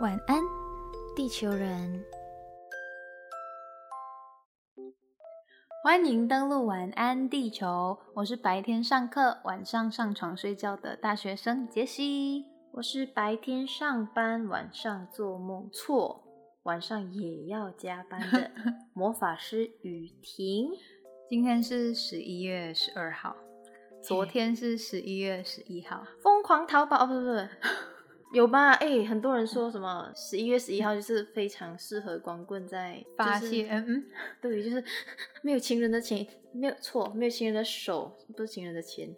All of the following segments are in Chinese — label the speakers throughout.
Speaker 1: 晚安，地球人。欢迎登录晚安地球，我是白天上课、晚上上床睡觉的大学生杰西。
Speaker 2: 我是白天上班、晚上做梦错、晚上也要加班的 魔法师雨婷。
Speaker 1: 今天是十一月十二号，昨天是十一月十一号。
Speaker 2: 疯狂淘宝哦，不不不是，有吧？哎、很多人说什么十一月十一号就是非常适合光棍在
Speaker 1: 发
Speaker 2: 就是
Speaker 1: 现嗯嗯，
Speaker 2: 对，就是 没有情人的钱，没有错，没有情人的手，不是情人的钱，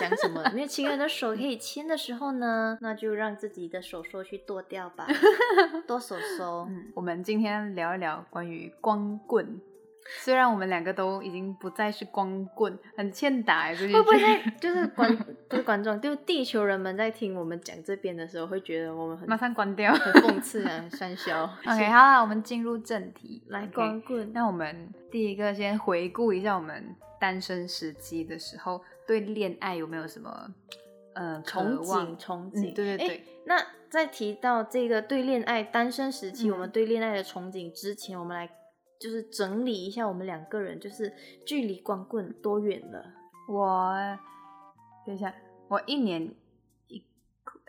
Speaker 2: 讲什么？没有情人的手可以牵的时候呢，那就让自己的手手去剁掉吧，剁手手。
Speaker 1: 嗯，我们今天聊一聊关于光棍。虽然我们两个都已经不再是光棍，很欠打哎，
Speaker 2: 会不会在就是观不是观众，就地球人们在听我们讲这边的时候，会觉得我们很
Speaker 1: 马上关掉
Speaker 2: 很讽刺啊，三消。？
Speaker 1: OK，好啦，我们进入正题，
Speaker 2: 来光棍，
Speaker 1: 那我们第一个先回顾一下我们单身时期的时候，对恋爱有没有什么呃
Speaker 2: 憧憬，憧
Speaker 1: 嗯
Speaker 2: 憬，诶
Speaker 1: 对对对，
Speaker 2: 那在提到这个对恋爱单身时期，
Speaker 1: 嗯
Speaker 2: 我们对恋爱的憧憬之前，我们来就是整理一下我们两个人就是距离光棍多远了。
Speaker 1: 我等一下，我一年一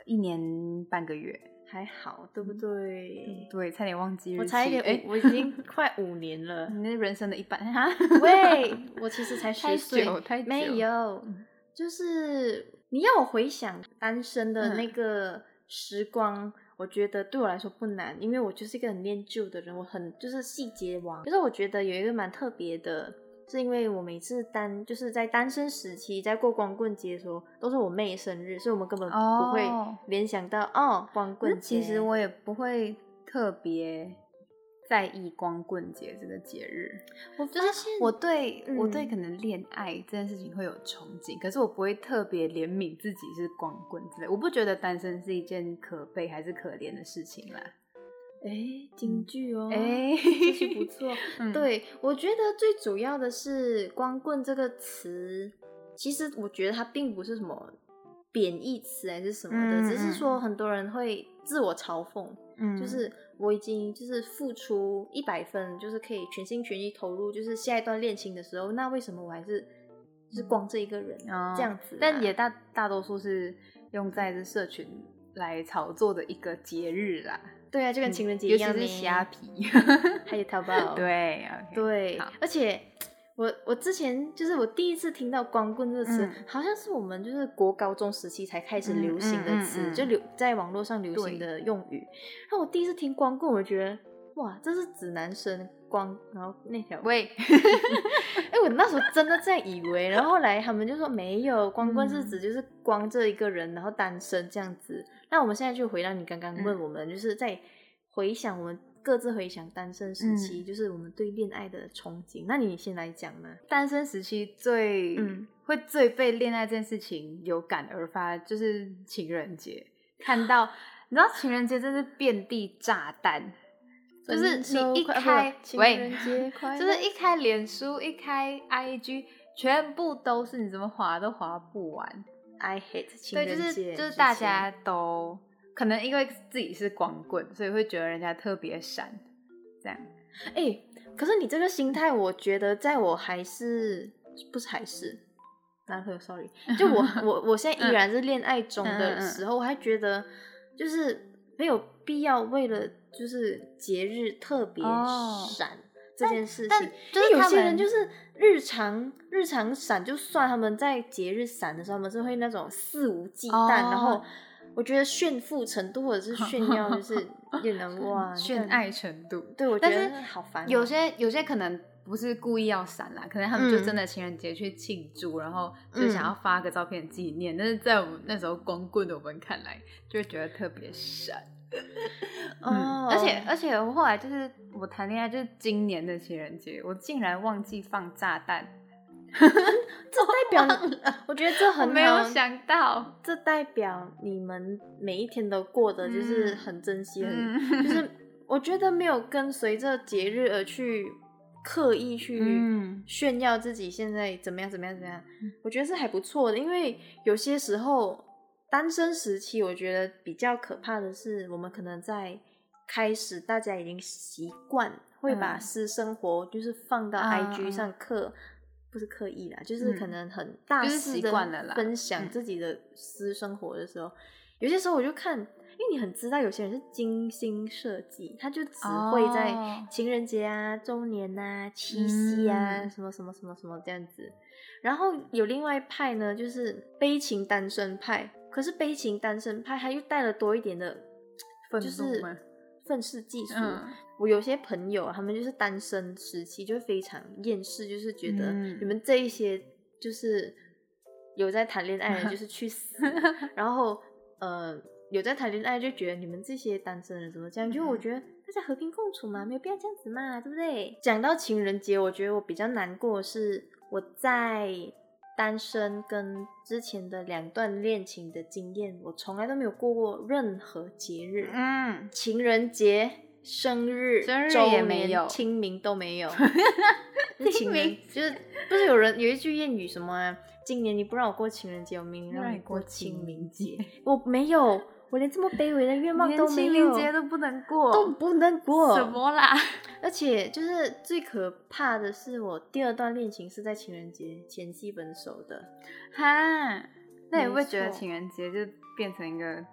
Speaker 1: 一年半个月，
Speaker 2: 还好，对不对？
Speaker 1: 对，差点忘记
Speaker 2: 我才一点我已经快五年了。
Speaker 1: 你那人生的一半哈，
Speaker 2: 喂，我其实才
Speaker 1: 太
Speaker 2: 十岁，
Speaker 1: 太久
Speaker 2: 没有
Speaker 1: 嗯，
Speaker 2: 就是你要我回想单身的
Speaker 1: 嗯
Speaker 2: 那个时光，我觉得对我来说不难，因为我就是一个很念旧的人，我很就是细节王。就是我觉得有一个蛮特别的，是因为我每次单就是在单身时期，在过光棍节的时候，都是我妹生日，所以我们根本不会
Speaker 1: 哦
Speaker 2: 联想到哦光棍
Speaker 1: 那
Speaker 2: 节。
Speaker 1: 其实我也不会特别在意光棍节这个节日，
Speaker 2: 我
Speaker 1: 就是
Speaker 2: 发现
Speaker 1: 我对、我对
Speaker 2: 嗯
Speaker 1: 可能恋爱这件事情会有憧憬，可是我不会特别怜悯自己是光棍之类。我不觉得单身是一件可悲还是可怜的事情啦。
Speaker 2: 哎，京剧哦，
Speaker 1: 哎
Speaker 2: 这句不错。
Speaker 1: 嗯，
Speaker 2: 对，我觉得最主要的是“光棍”这个词，其实我觉得它并不是什么贬义词还是什么的，
Speaker 1: 嗯
Speaker 2: 只是说很多人会自我嘲讽，
Speaker 1: 嗯，
Speaker 2: 就是我已经就是付出一百分，就是可以全心全意投入，就是下一段恋情的时候，那为什么我还是就是光这一个人、
Speaker 1: 哦
Speaker 2: 这样子啊、
Speaker 1: 但也大大多数是用在这社群来炒作的一个节日啦，
Speaker 2: 对啊，就跟情人节一
Speaker 1: 尤其
Speaker 2: 样，
Speaker 1: 是虾皮，
Speaker 2: 还有淘宝，
Speaker 1: 对啊，
Speaker 2: 对，而且我我之前就是我第一次听到“光棍”这个词，
Speaker 1: 嗯
Speaker 2: 好像是我们就是国高中时期才开始
Speaker 1: 嗯
Speaker 2: 流行的词，
Speaker 1: 嗯嗯嗯
Speaker 2: 就流在网络上流行的用语。然后我第一次听“光棍”，我觉得哇，这是指男生光，然后那条。
Speaker 1: 喂，
Speaker 2: 哎、我那时候真的这样以为，然后后来他们就说没有，光棍是
Speaker 1: 嗯
Speaker 2: 指就是光这一个人，然后单身这样子。那我们现在就回到你刚刚问
Speaker 1: 嗯
Speaker 2: 我们，就是在回想我们各自回想单身时期，
Speaker 1: 嗯
Speaker 2: 就是我们对恋爱的憧憬。那你先来讲呢？
Speaker 1: 单身时期最
Speaker 2: 嗯
Speaker 1: 会最被恋爱这件事情有感而发，就是情人节。看到你知道情人节真是遍地炸弹，就是你一开
Speaker 2: 情
Speaker 1: 喂
Speaker 2: 人节快，
Speaker 1: 就是一开脸书，一开 IG，全部都是你怎么划都划不完。
Speaker 2: I hate 情
Speaker 1: 对，就
Speaker 2: 人节，
Speaker 1: 是就是大家都可能因为自己是光棍，所以会觉得人家特别闪，这样。
Speaker 2: 哎、可是你这个心态，我觉得在我还是不是还是男朋友，sorry，就我我我现在依然是恋爱中
Speaker 1: 嗯嗯嗯
Speaker 2: 的时候，我还觉得就是没有必要为了就是节日特别
Speaker 1: 哦
Speaker 2: 闪。这件事情，
Speaker 1: 就
Speaker 2: 有些人就是日常日常闪，就算他们在节日闪的时候，他们是会那种肆无忌惮，
Speaker 1: 哦
Speaker 2: 然后我觉得炫富程度或者是炫耀，就是 也能哇
Speaker 1: 炫爱程度。
Speaker 2: 对，我觉
Speaker 1: 但是
Speaker 2: 得好烦哦。
Speaker 1: 有些有些可能不是故意要闪啦，可能他们就
Speaker 2: 嗯
Speaker 1: 真的情人节去庆祝，然后就想要发个照片纪念。但是在我们那时候光棍的我们看来，就会觉得特别闪。嗯，
Speaker 2: 哦，
Speaker 1: 而且而且我后来就是我谈恋爱，就是今年的情人节，我竟然忘记放炸弹，
Speaker 2: 这代表你，我觉得这很
Speaker 1: 没有，想到。
Speaker 2: 这代表你们每一天都过得就是
Speaker 1: 嗯
Speaker 2: 很珍惜，就是我觉得没有跟随着节日而去刻意去
Speaker 1: 嗯。
Speaker 2: 炫耀自己现在怎么样怎么样怎么样
Speaker 1: 嗯，
Speaker 2: 我觉得是还不错的。因为有些时候单身时期，我觉得比较可怕的是，我们可能在开始大家已经习惯会把
Speaker 1: 嗯
Speaker 2: 私生活就是放到
Speaker 1: 嗯
Speaker 2: IG
Speaker 1: 嗯。
Speaker 2: 上刻，不是刻意啦，就是可
Speaker 1: 嗯
Speaker 2: 能很大
Speaker 1: 就是习
Speaker 2: 肆的
Speaker 1: 惯了啦
Speaker 2: 分享
Speaker 1: 嗯
Speaker 2: 自己的私生活的时候，有些时候我就看，因为你很知道有些人是精心设计，他就只会在
Speaker 1: 哦
Speaker 2: 情人节啊、周年啊、七夕啊、
Speaker 1: 嗯
Speaker 2: 什么什么什么什么这样子。然后有另外一派呢，就是悲情单身派。可是悲情单身派，他又带了多一点的，
Speaker 1: 愤
Speaker 2: 就是愤世嫉俗。
Speaker 1: 嗯
Speaker 2: 我有些朋友啊，他们就是单身时期就非常厌世，就是觉得
Speaker 1: 嗯
Speaker 2: 你们这一些就是有在谈恋爱的人就是去死，然后呃有在谈恋爱就觉得你们这些单身人怎么这样？就我
Speaker 1: 嗯
Speaker 2: 觉得大家和平共处嘛，没有必要这样子嘛，对不对？讲到情人节，我觉得我比较难过的是我在单身跟之前的两段恋情的经验，我从来都没有过过任何节日，
Speaker 1: 嗯，
Speaker 2: 情人节、生日、
Speaker 1: 生日
Speaker 2: 周
Speaker 1: 也没有
Speaker 2: 年清明都没有。清明就是不是有人有一句谚语什么啊？今年你不让我过情人节，我明年让你过清明节。我没有，我连这么卑微的愿望
Speaker 1: 连
Speaker 2: 都没有清，
Speaker 1: 明节都不能过，
Speaker 2: 都不能过。
Speaker 1: 什么啦？
Speaker 2: 而且就是最可怕的是，我第二段恋情是在情人节前夕分手的。
Speaker 1: 哈，那你会觉得情人节就变成一个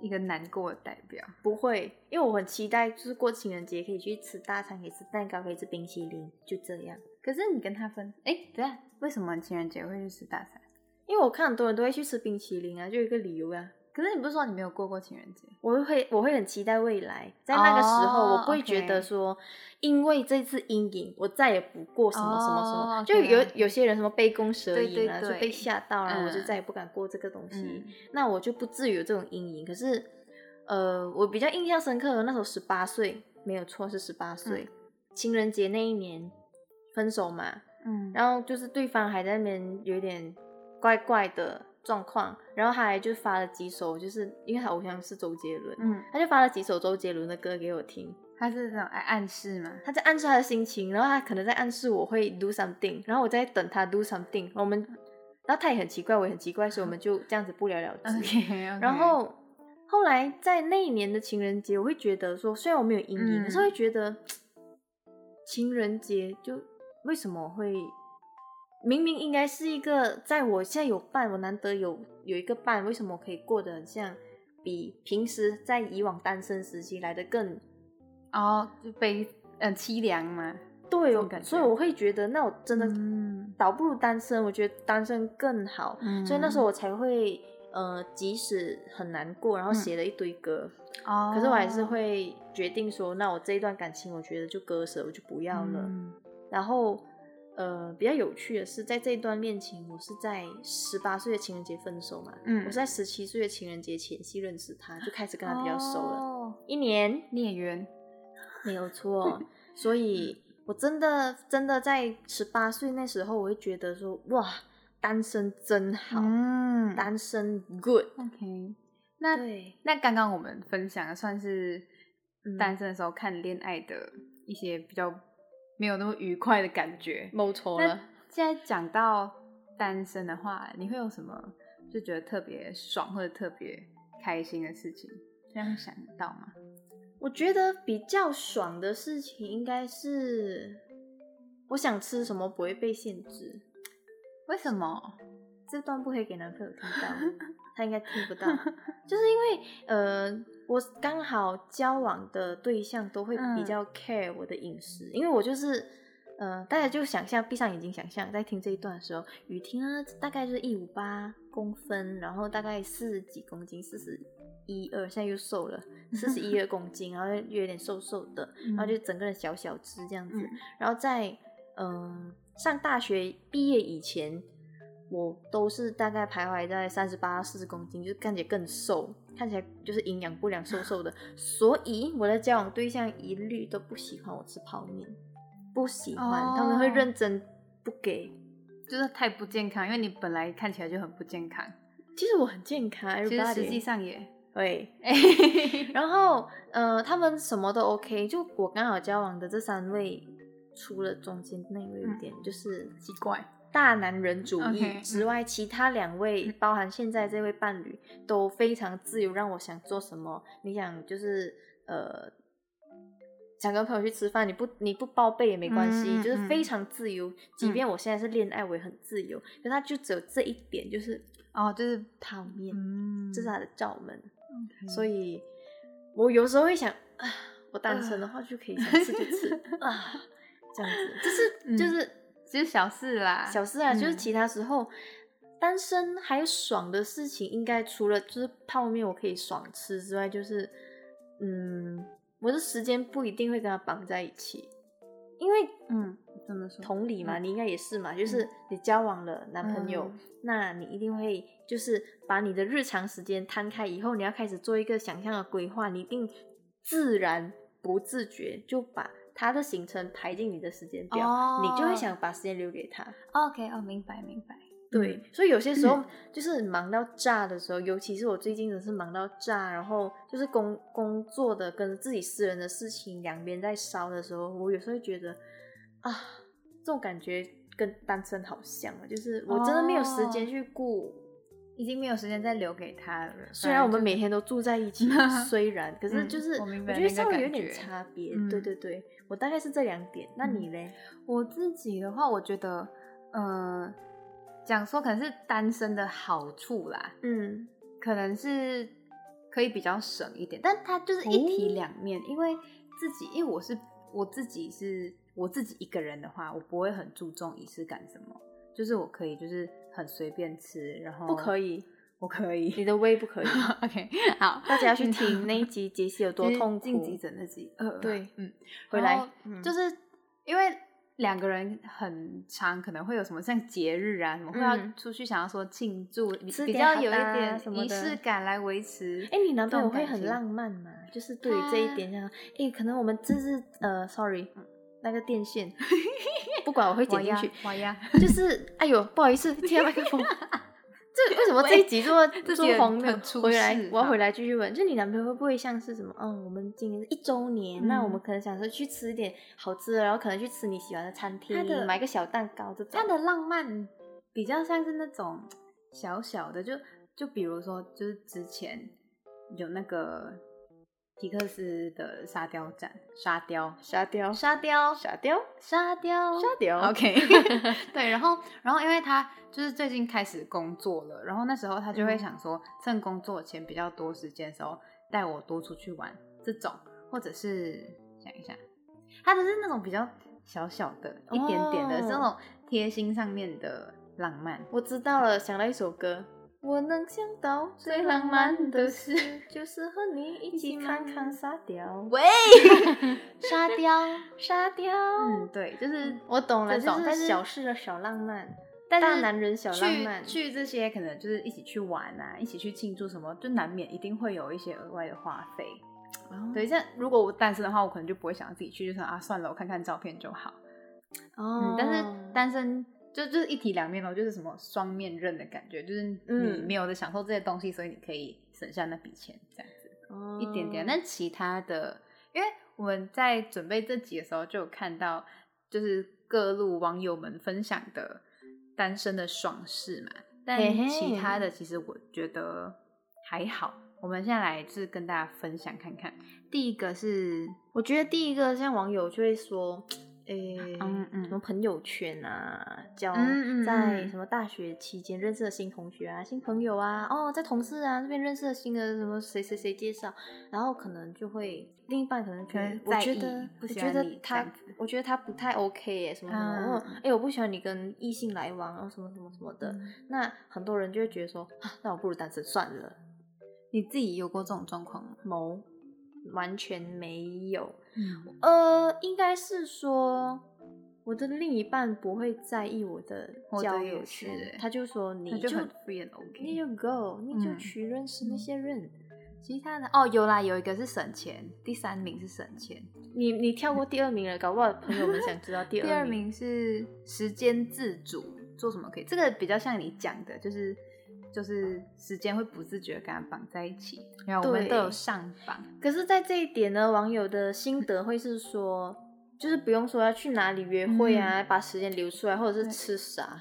Speaker 1: 一个难过的代表？
Speaker 2: 不会，因为我很期待，就是过情人节可以去吃大餐，可以吃蛋糕，可以吃冰淇淋，就这样。
Speaker 1: 可是你跟他分，哎、等一下，为什么情人节会去吃大餐？
Speaker 2: 因为我看很多人都会去吃冰淇淋啊，就一个理由啊。
Speaker 1: 可是你不是说你没有过过情人节？
Speaker 2: 我会我会很期待未来，在那个时候，
Speaker 1: 哦
Speaker 2: 我不会觉得说，因为这次阴影，我再也不过什么什么什么。
Speaker 1: 哦
Speaker 2: 就有有些人什么杯弓蛇影啊，就被吓到了，我就
Speaker 1: 嗯
Speaker 2: 再也不敢过这个东西。
Speaker 1: 嗯
Speaker 2: 那我就不至于有这种阴影。可是，呃，我比较印象深刻的那时候十八岁，没有错是十八岁，情人节那一年分手嘛，
Speaker 1: 嗯，
Speaker 2: 然后就是对方还在那边有点怪怪的状况，然后他还就发了几首，就是因为他偶像是周杰伦，
Speaker 1: 嗯，
Speaker 2: 他就发了几首周杰伦的歌给我听，
Speaker 1: 他是这种爱暗示吗？
Speaker 2: 他在暗示他的心情，然后他可能在暗示我会 do something，然后我在等他 do something，我们，然后他也很奇怪，我也很奇怪，所以我们就这样子不了了之。然后后来在那一年的情人节，我会觉得说，虽然我没有阴影，
Speaker 1: 嗯
Speaker 2: 可是会觉得 情人节就为什么会明明应该是一个在我现在有伴，我难得有有一个伴，为什么我可以过得很像比平时在以往单身时期来的更
Speaker 1: 哦，就悲嗯凄凉嘛，
Speaker 2: 对
Speaker 1: 我感
Speaker 2: 所以我会觉得，那我真的
Speaker 1: 嗯。
Speaker 2: 倒不如单身，我觉得单身更好，
Speaker 1: 嗯。
Speaker 2: 所以那时候我才会呃，即使很难过，然后
Speaker 1: 嗯。
Speaker 2: 写了一堆歌。
Speaker 1: 哦，
Speaker 2: 可是我还是会决定说，那我这一段感情，我觉得就割舍，我就不要了。
Speaker 1: 嗯。
Speaker 2: 然后，呃，比较有趣的是，在这一段恋情，我是在十八岁的情人节分手嘛，
Speaker 1: 嗯
Speaker 2: 我是在十七岁的情人节前夕认识他，就开始跟他比较熟了，
Speaker 1: 哦
Speaker 2: 一年
Speaker 1: 孽缘，
Speaker 2: 没有错。所以，我真的真的在十八岁那时候，我会觉得说，哇，单身真好，
Speaker 1: 嗯
Speaker 2: 单身 good。
Speaker 1: OK，那
Speaker 2: 对，
Speaker 1: 那刚刚我们分享的算是
Speaker 2: 嗯
Speaker 1: 单身的时候看恋爱的一些比较没有那么愉快的感觉。那
Speaker 2: 没错了。
Speaker 1: 现在讲到单身的话，你会有什么就觉得特别爽或者特别开心的事情？这样想得到吗？
Speaker 2: 我觉得比较爽的事情应该是，我想吃什么不会被限制。
Speaker 1: 为什么？
Speaker 2: 这段不可以给男朋友听到，他应该听不到。就是因为呃，我刚好交往的对象都会比
Speaker 1: 嗯
Speaker 2: 较 care 我的饮食，因为我就是呃，大家就想象，闭上眼睛想象，在听这一段的时候，雨婷啊，大概是一五八公分，然后大概四十几公斤，四十一二，现在又瘦了，四十一二公斤，然后又有点瘦瘦的，然后就整个人小小只这样子。
Speaker 1: 嗯。
Speaker 2: 然后在嗯、上大学毕业以前，我都是大概徘徊在三十八、四十公斤，就是看起来更瘦，看起来就是营养不良、瘦瘦的。所以我的交往对象一律都不喜欢我吃泡面，不喜欢，他们会
Speaker 1: 哦
Speaker 2: 认真不给。
Speaker 1: 就是太不健康，因为你本来看起来就很不健康，
Speaker 2: 其实我很健康
Speaker 1: 其实实际上也，
Speaker 2: 对。然后呃，他们什么都 OK，就我刚好交往的这三位，除了中间那位有点、就是
Speaker 1: 奇怪。
Speaker 2: 大男人主义之外，其他两位，包含现在这位伴侣，都非常自由，让我想做什么。你想就是呃想跟朋友去吃饭，你不你不报备也没关系，就是非
Speaker 1: 嗯
Speaker 2: 常自由。即便我现在是恋爱，我也很自由，可他就只有这一点，就是
Speaker 1: 哦，就是
Speaker 2: 泡面，
Speaker 1: 嗯，
Speaker 2: 这是他的罩门。
Speaker 1: 以
Speaker 2: 所以，我有时候会想啊，我单身的话就可以想吃就吃啊，这样子，就是 就是
Speaker 1: 就是小事啦，
Speaker 2: 小事啊，就是
Speaker 1: 嗯
Speaker 2: 其他时候。单身还有爽的事情，应该除了就是泡面我可以爽吃之外，就是嗯，我的时间不一定会跟他绑在一起，因为
Speaker 1: 嗯，怎么说？
Speaker 2: 同理嘛，
Speaker 1: 嗯
Speaker 2: 你应该也是嘛，就是你交往了男朋友，
Speaker 1: 嗯
Speaker 2: 那你一定会就是把你的日常时间摊开以后，你要开始做一个想象的规划，你一定自然不自觉就把他的行程排进你的时间表，
Speaker 1: 哦
Speaker 2: 你就会想把时间留给他。
Speaker 1: OK，哦，明白明白。
Speaker 2: 对，所以有些时候就是忙到炸的时候，尤其是我最近的是忙到炸，然后就是工工作的跟自己私人的事情两边在烧的时候，我有时候会觉得啊，这种感觉跟单身好像啊，就是我真的没有时间去顾。
Speaker 1: 已经没有时间再留给他了。
Speaker 2: 虽然我们每天都住在一起，虽然可是
Speaker 1: 嗯
Speaker 2: 就是
Speaker 1: 我明白
Speaker 2: 觉得
Speaker 1: 那个
Speaker 2: 稍微有点差别。
Speaker 1: 嗯
Speaker 2: 对对对，我大概是这两点。那你嘞？
Speaker 1: 我自己的话，我觉得，呃，讲说可能是单身的好处啦，
Speaker 2: 嗯
Speaker 1: 可能是可以比较省一点，但它就是一体两面，因为自己，因为我是我自己是我自己一个人的话，我不会很注重仪式感什么，就是我可以就是很随便吃，然后
Speaker 2: 不可以，
Speaker 1: 我可以
Speaker 2: 你的胃不可以。
Speaker 1: OK，好，
Speaker 2: 大家要去听那一集杰西有多痛苦。
Speaker 1: 进急诊那集，呃，
Speaker 2: 对，
Speaker 1: 嗯，
Speaker 2: 回来嗯
Speaker 1: 就是因为两个人很长，可能会有什么像节日啊，什么会要
Speaker 2: 嗯
Speaker 1: 出去想要说庆祝，比较有一点
Speaker 2: 什么
Speaker 1: 仪式感来维持。
Speaker 2: 哎、你男朋友会很浪漫吗？就是对于这一点，像哎、可能我们这是呃，sorry，那个电线，不管我会剪进去，
Speaker 1: 哇呀，
Speaker 2: 就是哎呦，不好意思，贴麦克风。这为什么这一集做
Speaker 1: 这集很
Speaker 2: 做荒谬回来，我要回来继续问，就你男朋友会不会像是什么？嗯，我们今年一周年，那我们
Speaker 1: 嗯
Speaker 2: 可能想说去吃一点好吃的，然后可能去吃你喜欢的餐厅
Speaker 1: 他的，
Speaker 2: 买个小蛋糕这种。
Speaker 1: 他的浪漫比较像是那种小小的，就就比如说，就是之前有那个皮克斯的沙雕展，沙雕，
Speaker 2: 沙雕，
Speaker 1: 沙雕，
Speaker 2: 沙雕，
Speaker 1: 沙雕，
Speaker 2: 沙雕。
Speaker 1: OK，对，然后然后因为他就是最近开始工作了，然后那时候他就会
Speaker 2: 嗯
Speaker 1: 想说，趁工作前比较多时间的时候，带我多出去玩这种，或者是想一下，他就是那种比较小小的、一点点的，
Speaker 2: 哦
Speaker 1: 是那种贴心上面的浪漫。
Speaker 2: 我知道了，想到一首歌。我能想到最浪漫的事，就是和你一起看看沙雕。
Speaker 1: 喂，沙雕，
Speaker 2: 沙雕，
Speaker 1: 嗯，对，就是
Speaker 2: 我懂了，就
Speaker 1: 这种但是
Speaker 2: 是小事的小浪漫，
Speaker 1: 但是
Speaker 2: 大男人小浪漫。
Speaker 1: 去去这些可能就是一起去玩啊，一起去庆祝什么，就难免一定会有一些额外的花费。
Speaker 2: 哦
Speaker 1: 对，像如果我单身的话，我可能就不会想要自己去，就说啊算了，我看看照片就好。
Speaker 2: 哦
Speaker 1: 嗯，但是单身就就是一体两面哦，就是什么双面刃的感觉，就是你
Speaker 2: 嗯
Speaker 1: 没有的享受这些东西，所以你可以省下那笔钱这样子。
Speaker 2: 哦
Speaker 1: 一点点。但其他的，因为我们在准备这集的时候，就有看到就是各路网友们分享的单身的爽事嘛。但其他的，其实我觉得还好。我们现在来就是跟大家分享看看。第一个是，
Speaker 2: 我觉得第一个像网友就会说，诶、
Speaker 1: 嗯嗯
Speaker 2: 什么朋友圈啊，交在
Speaker 1: 嗯。
Speaker 2: 什么大学期间认识的新同学啊、新朋友啊，哦，在同事啊这边认识的新的什么谁谁谁介绍，然后可能就会另一半可能觉
Speaker 1: 可
Speaker 2: 得我觉得
Speaker 1: 不
Speaker 2: 我觉得他我觉得他不太 OK 耶，什么什么，哎、我不喜欢你跟异性来往，然后什么什么什么的，
Speaker 1: 嗯。
Speaker 2: 那很多人就会觉得说，啊，那我不如单身算了。
Speaker 1: 你自己有过这种状况吗？
Speaker 2: 谋完全没有，
Speaker 1: 嗯，
Speaker 2: 呃，应该是说我的另一半不会在意我的交友
Speaker 1: 是
Speaker 2: 圈
Speaker 1: 欸，
Speaker 2: 他就说你就
Speaker 1: free and OK。
Speaker 2: 你就 go，你就
Speaker 1: 嗯
Speaker 2: 去认识那些人。
Speaker 1: 其他的哦，有啦，有一个是省钱，第三名是省钱，
Speaker 2: 你你跳过第二名了，搞不好朋友们想知道第二
Speaker 1: 第二。
Speaker 2: 名
Speaker 1: 是时间自主，做什么可以？这个比较像你讲的，就是就是时间会不自觉跟它绑在一起。然后我们都有上榜，
Speaker 2: 可是，在这一点呢，网友的心得会是说，就是不用说要去哪里约会啊，把时间留出来，或者是吃啥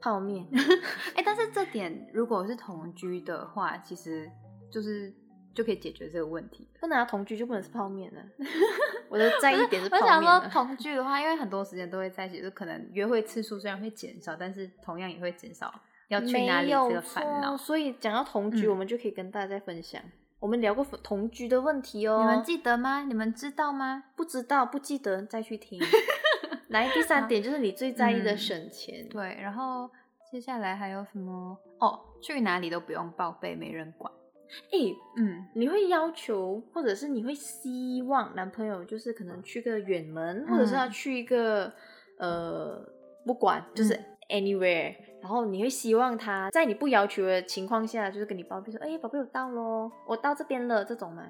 Speaker 2: 泡面。
Speaker 1: 哎、但是这点如果是同居的话，其实就是就可以解决这个问题。
Speaker 2: 不拿同居就不能吃泡面了。我的在意点是
Speaker 1: 我想说。同居的话，因为很多时间都会在一起，就可能约会次数虽然会减少，但是同样也会减少要去哪里
Speaker 2: 没有
Speaker 1: 这个烦恼
Speaker 2: 错。所以讲到同居，
Speaker 1: 嗯
Speaker 2: 我们就可以跟大家再分享。我们聊过同居的问题哦，
Speaker 1: 你们记得吗？你们知道吗？
Speaker 2: 不知道不记得再去听。来，第三点就是你最在意的
Speaker 1: 嗯
Speaker 2: 省钱。
Speaker 1: 对，然后接下来还有什么？哦，去哪里都不用报备，没人管。
Speaker 2: 哎、
Speaker 1: 嗯，
Speaker 2: 你会要求，或者是你会希望男朋友就是可能去个远门，或者是他
Speaker 1: 嗯
Speaker 2: 去一个呃，不管就是
Speaker 1: 嗯
Speaker 2: anywhere，、然后你会希望他在你不要求的情况下，就是跟你报备说，哎、宝贝，我到喽，我到这边了，这种吗？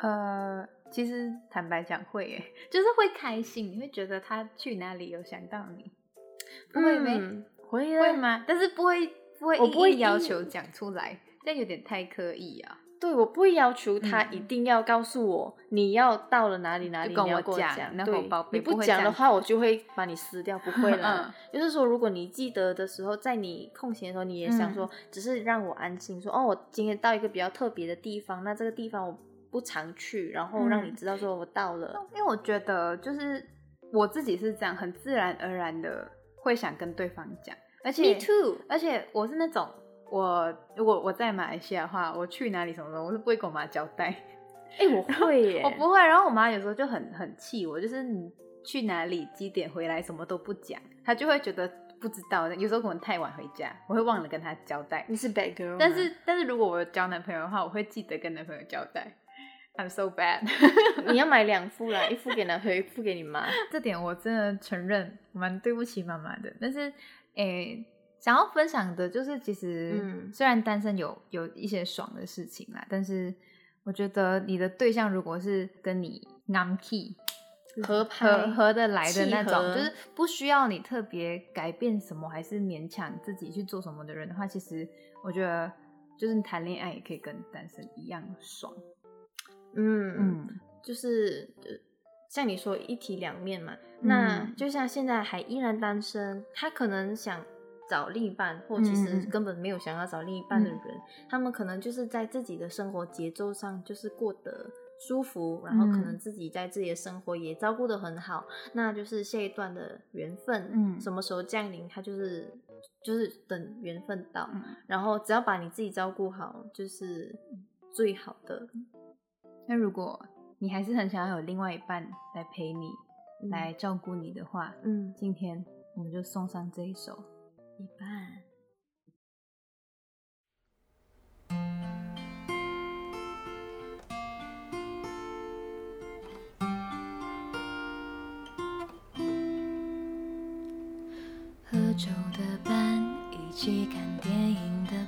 Speaker 1: 呃，其实坦白讲会耶，就是会开心，你会觉得他去哪里有想到你，不会没、
Speaker 2: 嗯会的
Speaker 1: 会吗？但是不会不会
Speaker 2: 我不会
Speaker 1: 要求讲出来，这样有点太刻意啊。
Speaker 2: 对，我不会要求他
Speaker 1: 嗯
Speaker 2: 一定要告诉我你要到了哪里哪里，
Speaker 1: 跟我讲
Speaker 2: 对你
Speaker 1: 不
Speaker 2: 讲的话，我就会把你撕掉，不会 啦。
Speaker 1: 嗯
Speaker 2: 就是说，如果你记得的时候，在你空闲的时候，你也想
Speaker 1: 嗯
Speaker 2: 说，只是让我安心，说哦，我今天到一个比较特别的地方，那这个地方我不常去，然后让你
Speaker 1: 嗯
Speaker 2: 知道说我到了。
Speaker 1: 因为我觉得就是我自己是这样，很自然而然的会想跟对方讲，而且
Speaker 2: Me too，
Speaker 1: 而且我是那种，我如果我在马来西亚的话，我去哪里什么的，我是不会跟我妈交代，
Speaker 2: 哎、我会耶，
Speaker 1: 我不会。然后我妈有时候就很很气我，就是你去哪里几点回来什么都不讲，她就会觉得不知道。有时候可能太晚回家，我会忘了跟她交代。
Speaker 2: 你是 bad girl，
Speaker 1: 但是但是如果我有交男朋友的话，我会记得跟男朋友交代。I'm so bad，
Speaker 2: 你要买两副啦，一副给男朋友，一副给你妈。
Speaker 1: 这点我真的承认蛮对不起妈妈的。但是，诶、想要分享的就是，其实、
Speaker 2: 嗯
Speaker 1: 虽然单身有有一些爽的事情啦，但是我觉得你的对象如果是跟你 n key
Speaker 2: 合拍
Speaker 1: 合合得来的那种，就是不需要你特别改变什么，还是勉强自己去做什么的人的话，其实我觉得就是谈恋爱也可以跟单身一样爽。
Speaker 2: 嗯
Speaker 1: 嗯
Speaker 2: 就是呃像你说一体两面嘛。那
Speaker 1: 嗯
Speaker 2: 就像现在还依然单身，他可能想找另一半，或其实根本没有想要找另一半的人，他们可能就是在自己的生活节奏上就是过得舒服，然后可能
Speaker 1: 嗯。
Speaker 2: 自己在自己的生活也照顾得很好，那就是下一段的缘分，
Speaker 1: 嗯。
Speaker 2: 什么时候降临，他就是就是等缘分到，
Speaker 1: 嗯，
Speaker 2: 然后只要把你自己照顾好，就是最好的。
Speaker 1: 那如果你还是很想要有另外一半来陪你，
Speaker 2: 嗯。
Speaker 1: 来照顾你的话，
Speaker 2: 嗯，
Speaker 1: 今天我们就送上这一首。
Speaker 2: 一半。
Speaker 3: 喝酒的伴，一起看电影的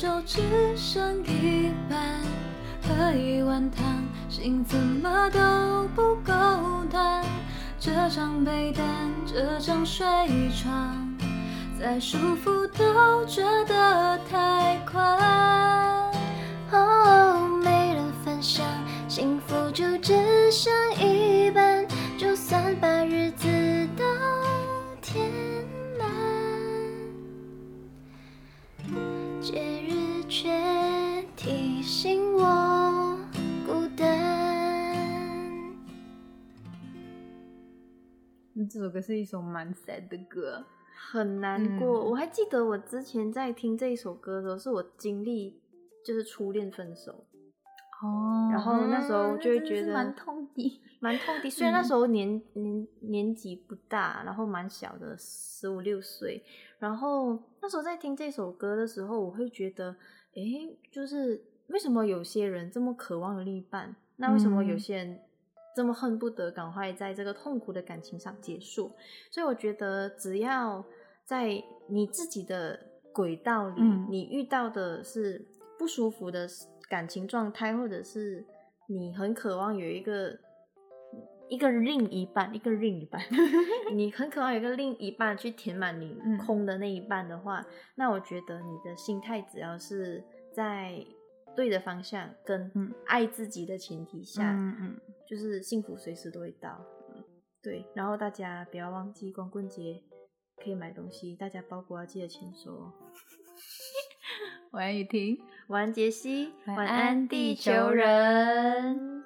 Speaker 3: 就只剩一半。喝一碗汤，心怎么都不够暖。这张被单，这张睡床，再舒服都觉得太宽。哦，没人分享，幸福就只剩一半。就算把日子都填满，
Speaker 1: 这首歌是一首蛮 sad 的歌，
Speaker 2: 很难过。
Speaker 1: 嗯
Speaker 2: 我还记得我之前在听这一首歌的时候，是我经历就是初恋分手，
Speaker 1: 哦
Speaker 2: 然后那时候就会觉得
Speaker 1: 蛮痛的。
Speaker 2: 蛮痛的。虽然
Speaker 1: 嗯
Speaker 2: 那时候年年年纪不大，然后蛮小的，十五六岁。然后那时候在听这首歌的时候，我会觉得，诶，就是为什么有些人这么渴望有另一半？那为什么有
Speaker 1: 嗯
Speaker 2: 些人这么恨不得赶快在这个痛苦的感情上结束。所以我觉得，只要在你自己的轨道里，
Speaker 1: 嗯。
Speaker 2: 你遇到的是不舒服的感情状态，或者是你很渴望有一个一个另一半，一个另一半，你很渴望有一个另一半去填满你
Speaker 1: 嗯。
Speaker 2: 空的那一半的话，那我觉得你的心态只要是在对的方向跟
Speaker 1: 嗯。
Speaker 2: 爱自己的前提下，
Speaker 1: 嗯嗯，
Speaker 2: 就是幸福随时都会到。嗯对，然后大家不要忘记光棍节可以买东西，大家包裹要记得签收哦。
Speaker 1: 晚安雨婷。
Speaker 2: 晚安，杰西。
Speaker 1: 晚
Speaker 2: 晚
Speaker 1: 安
Speaker 2: 安，
Speaker 1: 地
Speaker 2: 地
Speaker 1: 球
Speaker 2: 人。